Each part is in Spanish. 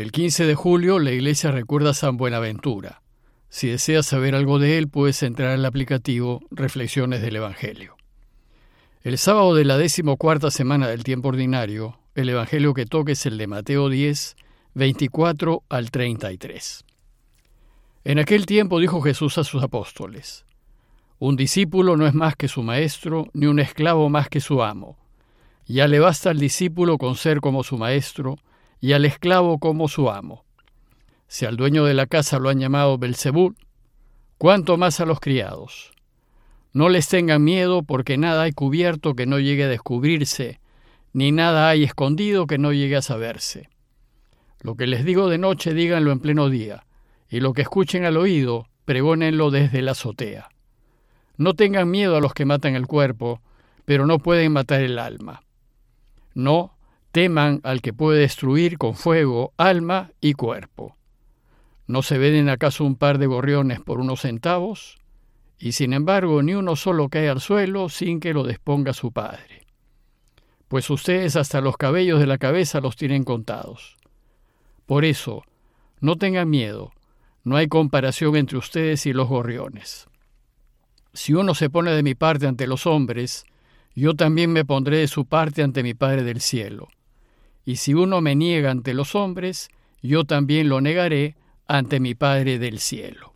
El 15 de julio la iglesia recuerda a San Buenaventura. Si deseas saber algo de él, puedes entrar al aplicativo Reflexiones del Evangelio. El sábado de la decimocuarta semana del tiempo ordinario, el Evangelio que toque es el de Mateo 10, 24 al 33. En aquel tiempo dijo Jesús a sus apóstoles, Un discípulo no es más que su maestro, ni un esclavo más que su amo. Ya le basta al discípulo con ser como su maestro, y al esclavo como su amo. Si al dueño de la casa lo han llamado Belcebú, cuánto más a los criados. No les tengan miedo, porque nada hay cubierto que no llegue a descubrirse, ni nada hay escondido que no llegue a saberse. Lo que les digo de noche, díganlo en pleno día, y lo que escuchen al oído, pregónenlo desde la azotea. No tengan miedo a los que matan el cuerpo, pero no pueden matar el alma. No, teman al que puede destruir con fuego alma y cuerpo. ¿No se venden acaso un par de gorriones por unos centavos? Y sin embargo ni uno solo cae al suelo sin que lo disponga su padre. Pues ustedes hasta los cabellos de la cabeza los tienen contados. Por eso, no tengan miedo, no hay comparación entre ustedes y los gorriones. Si uno se pone de mi parte ante los hombres, yo también me pondré de su parte ante mi Padre del cielo. Y si uno me niega ante los hombres, yo también lo negaré ante mi Padre del cielo.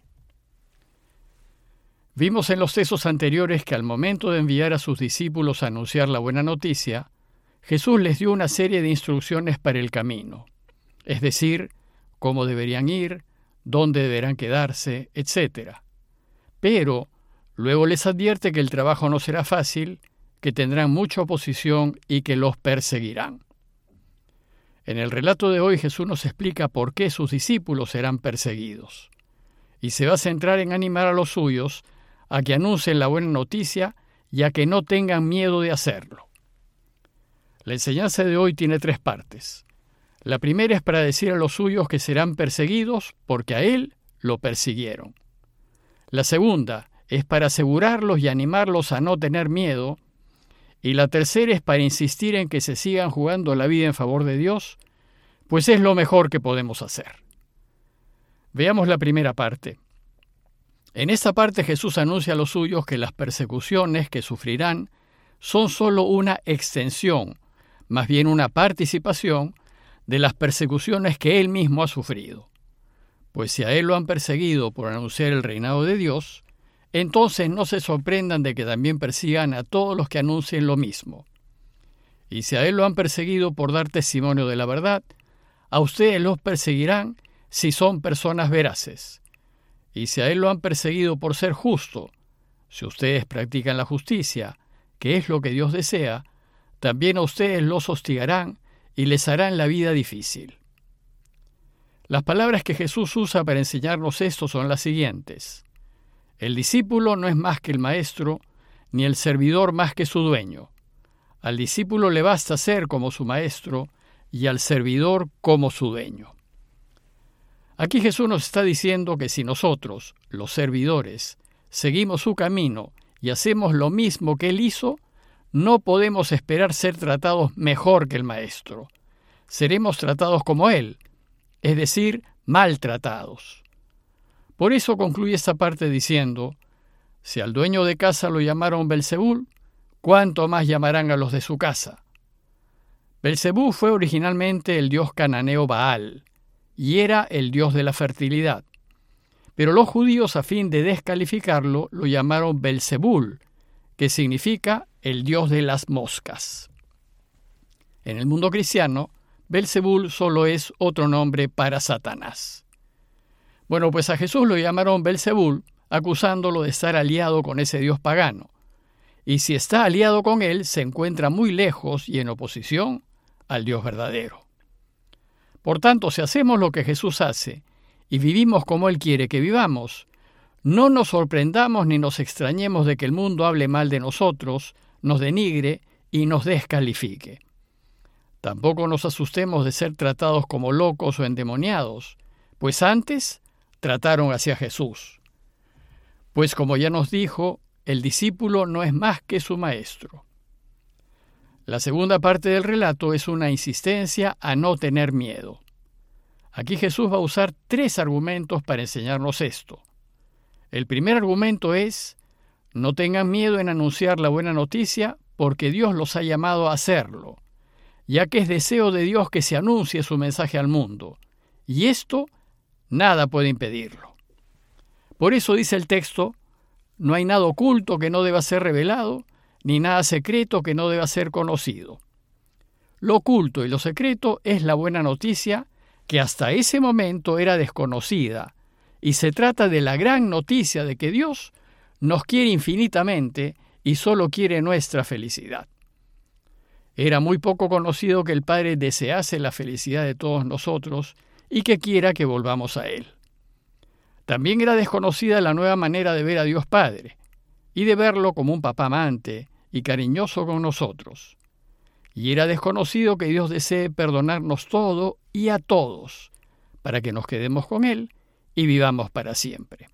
Vimos en los textos anteriores que al momento de enviar a sus discípulos a anunciar la buena noticia, Jesús les dio una serie de instrucciones para el camino, es decir, cómo deberían ir, dónde deberán quedarse, etc. Pero luego les advierte que el trabajo no será fácil, que tendrán mucha oposición y que los perseguirán. En el relato de hoy Jesús nos explica por qué sus discípulos serán perseguidos, y se va a centrar en animar a los suyos a que anuncien la buena noticia y a que no tengan miedo de hacerlo. La enseñanza de hoy tiene tres partes. La primera es para decir a los suyos que serán perseguidos porque a Él lo persiguieron. La segunda es para asegurarlos y animarlos a no tener miedo y la tercera es para insistir en que se sigan jugando la vida en favor de Dios, pues es lo mejor que podemos hacer. Veamos la primera parte. En esta parte Jesús anuncia a los suyos que las persecuciones que sufrirán son sólo una extensión, más bien una participación, de las persecuciones que Él mismo ha sufrido. Pues si a Él lo han perseguido por anunciar el reinado de Dios, entonces no se sorprendan de que también persigan a todos los que anuncien lo mismo. Y si a él lo han perseguido por dar testimonio de la verdad, a ustedes los perseguirán si son personas veraces. Y si a él lo han perseguido por ser justo, si ustedes practican la justicia, que es lo que Dios desea, también a ustedes los hostigarán y les harán la vida difícil. Las palabras que Jesús usa para enseñarnos esto son las siguientes. El discípulo no es más que el maestro, ni el servidor más que su dueño. Al discípulo le basta ser como su maestro y al servidor como su dueño. Aquí Jesús nos está diciendo que si nosotros, los servidores, seguimos su camino y hacemos lo mismo que él hizo, no podemos esperar ser tratados mejor que el maestro. Seremos tratados como él, es decir, maltratados. Por eso concluye esta parte diciendo, si al dueño de casa lo llamaron Belzebul, ¿cuánto más llamarán a los de su casa? Belzebú fue originalmente el dios cananeo Baal, y era el dios de la fertilidad. Pero los judíos, a fin de descalificarlo, lo llamaron Belzebul, que significa el dios de las moscas. En el mundo cristiano, Belzebul solo es otro nombre para Satanás. Bueno, pues a Jesús lo llamaron Belzebul, acusándolo de estar aliado con ese dios pagano. Y si está aliado con él, se encuentra muy lejos y en oposición al Dios verdadero. Por tanto, si hacemos lo que Jesús hace y vivimos como Él quiere que vivamos, no nos sorprendamos ni nos extrañemos de que el mundo hable mal de nosotros, nos denigre y nos descalifique. Tampoco nos asustemos de ser tratados como locos o endemoniados, pues antes trataron hacia Jesús. Pues como ya nos dijo, el discípulo no es más que su maestro. La segunda parte del relato es una insistencia a no tener miedo. Aquí Jesús va a usar tres argumentos para enseñarnos esto. El primer argumento es, no tengan miedo en anunciar la buena noticia porque Dios los ha llamado a hacerlo, ya que es deseo de Dios que se anuncie su mensaje al mundo, y esto nada puede impedirlo. Por eso dice el texto, no hay nada oculto que no deba ser revelado, ni nada secreto que no deba ser conocido. Lo oculto y lo secreto es la buena noticia que hasta ese momento era desconocida, y se trata de la gran noticia de que Dios nos quiere infinitamente y solo quiere nuestra felicidad. Era muy poco conocido que el Padre desease la felicidad de todos nosotros y que quiera que volvamos a Él. También era desconocida la nueva manera de ver a Dios Padre y de verlo como un papá amante y cariñoso con nosotros. Y era desconocido que Dios desee perdonarnos todo y a todos, para que nos quedemos con Él y vivamos para siempre.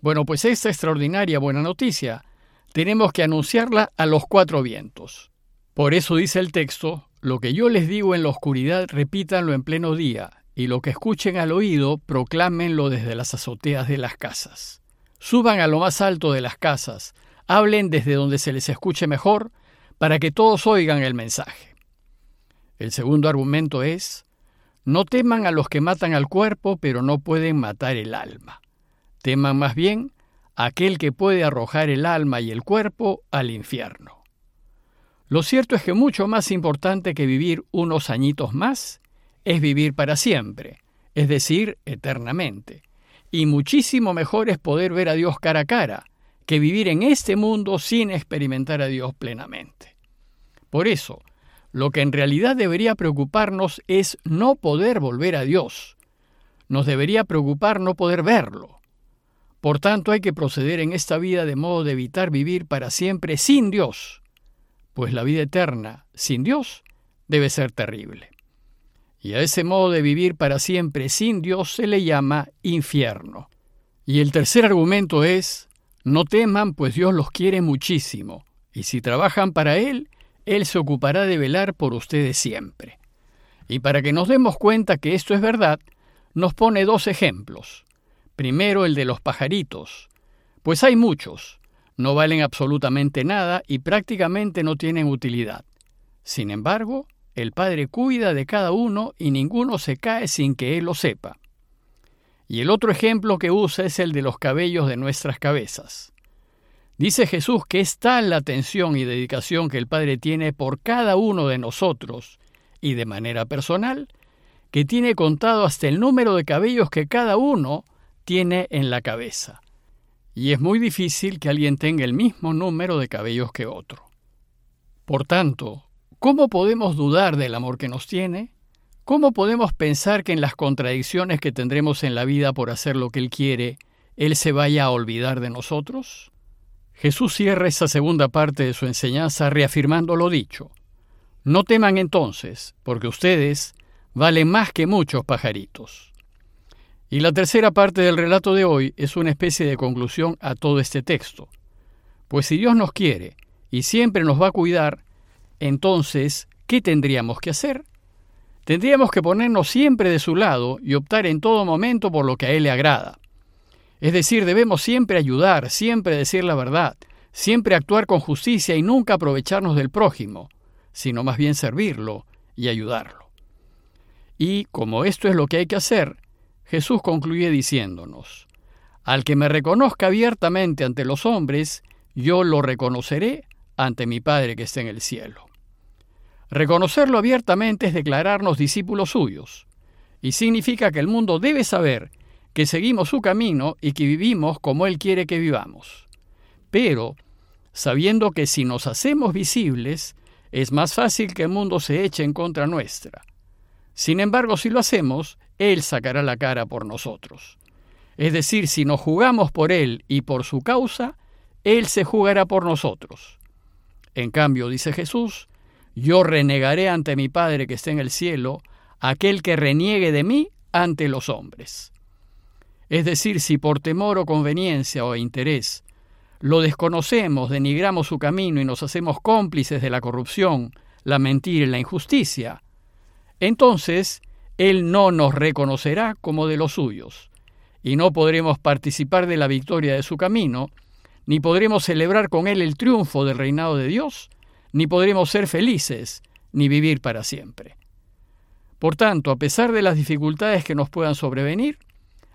Bueno, pues esta extraordinaria buena noticia tenemos que anunciarla a los cuatro vientos. Por eso dice el texto, lo que yo les digo en la oscuridad repítanlo en pleno día, y lo que escuchen al oído proclámenlo desde las azoteas de las casas. Suban a lo más alto de las casas, hablen desde donde se les escuche mejor, para que todos oigan el mensaje. El segundo argumento es, no teman a los que matan al cuerpo, pero no pueden matar el alma. Teman más bien aquel que puede arrojar el alma y el cuerpo al infierno. Lo cierto es que mucho más importante que vivir unos añitos más es vivir para siempre, es decir, eternamente. Y muchísimo mejor es poder ver a Dios cara a cara que vivir en este mundo sin experimentar a Dios plenamente. Por eso, lo que en realidad debería preocuparnos es no poder volver a Dios. Nos debería preocupar no poder verlo. Por tanto, hay que proceder en esta vida de modo de evitar vivir para siempre sin Dios, pues la vida eterna sin Dios debe ser terrible. Y a ese modo de vivir para siempre sin Dios se le llama infierno. Y el tercer argumento es, no teman, pues Dios los quiere muchísimo, y si trabajan para Él, Él se ocupará de velar por ustedes siempre. Y para que nos demos cuenta que esto es verdad, nos pone dos ejemplos. Primero el de los pajaritos, pues hay muchos, no valen absolutamente nada y prácticamente no tienen utilidad. Sin embargo, el Padre cuida de cada uno y ninguno se cae sin que Él lo sepa. Y el otro ejemplo que usa es el de los cabellos de nuestras cabezas. Dice Jesús que es tal la atención y dedicación que el Padre tiene por cada uno de nosotros, y de manera personal, que tiene contado hasta el número de cabellos que cada uno tiene en la cabeza. Y es muy difícil que alguien tenga el mismo número de cabellos que otro. Por tanto, ¿cómo podemos dudar del amor que nos tiene? ¿Cómo podemos pensar que en las contradicciones que tendremos en la vida por hacer lo que Él quiere, Él se vaya a olvidar de nosotros? Jesús cierra esa segunda parte de su enseñanza reafirmando lo dicho. No teman entonces, porque ustedes valen más que muchos pajaritos. Y la tercera parte del relato de hoy es una especie de conclusión a todo este texto. Pues si Dios nos quiere y siempre nos va a cuidar, entonces, ¿qué tendríamos que hacer? Tendríamos que ponernos siempre de su lado y optar en todo momento por lo que a Él le agrada. Es decir, debemos siempre ayudar, siempre decir la verdad, siempre actuar con justicia y nunca aprovecharnos del prójimo, sino más bien servirlo y ayudarlo. Y como esto es lo que hay que hacer, Jesús concluye diciéndonos, Al que me reconozca abiertamente ante los hombres, yo lo reconoceré ante mi Padre que está en el cielo. Reconocerlo abiertamente es declararnos discípulos suyos, y significa que el mundo debe saber que seguimos su camino y que vivimos como Él quiere que vivamos. Pero, sabiendo que si nos hacemos visibles, es más fácil que el mundo se eche en contra nuestra. Sin embargo, si lo hacemos, Él sacará la cara por nosotros. Es decir, si nos jugamos por Él y por su causa, Él se jugará por nosotros. En cambio, dice Jesús, yo renegaré ante mi Padre que está en el cielo, aquel que reniegue de mí ante los hombres. Es decir, si por temor o conveniencia o interés lo desconocemos, denigramos su camino y nos hacemos cómplices de la corrupción, la mentira y la injusticia, entonces Él no nos reconocerá como de los suyos, y no podremos participar de la victoria de su camino, ni podremos celebrar con Él el triunfo del reinado de Dios, ni podremos ser felices, ni vivir para siempre. Por tanto, a pesar de las dificultades que nos puedan sobrevenir,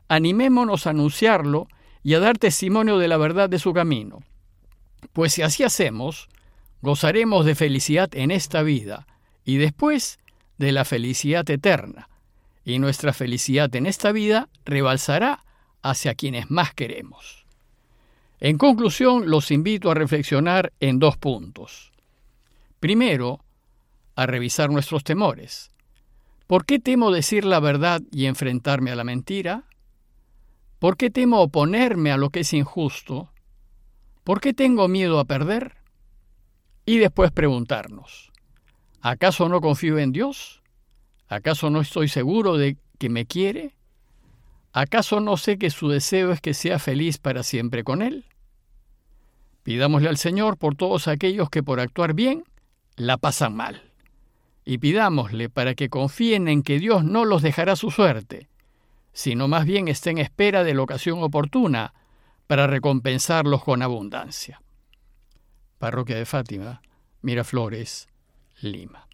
animémonos a anunciarlo y a dar testimonio de la verdad de su camino. Pues si así hacemos, gozaremos de felicidad en esta vida y después de la felicidad eterna, y nuestra felicidad en esta vida rebalsará hacia quienes más queremos. En conclusión, los invito a reflexionar en dos puntos. Primero, a revisar nuestros temores. ¿Por qué temo decir la verdad y enfrentarme a la mentira? ¿Por qué temo oponerme a lo que es injusto? ¿Por qué tengo miedo a perder? Y después preguntarnos, ¿acaso no confío en Dios? ¿Acaso no estoy seguro de que me quiere? ¿Acaso no sé que su deseo es que sea feliz para siempre con Él? Pidámosle al Señor por todos aquellos que por actuar bien la pasan mal. Y pidámosle para que confíen en que Dios no los dejará su suerte, sino más bien esté en espera de la ocasión oportuna para recompensarlos con abundancia. Parroquia de Fátima, Miraflores, Lima.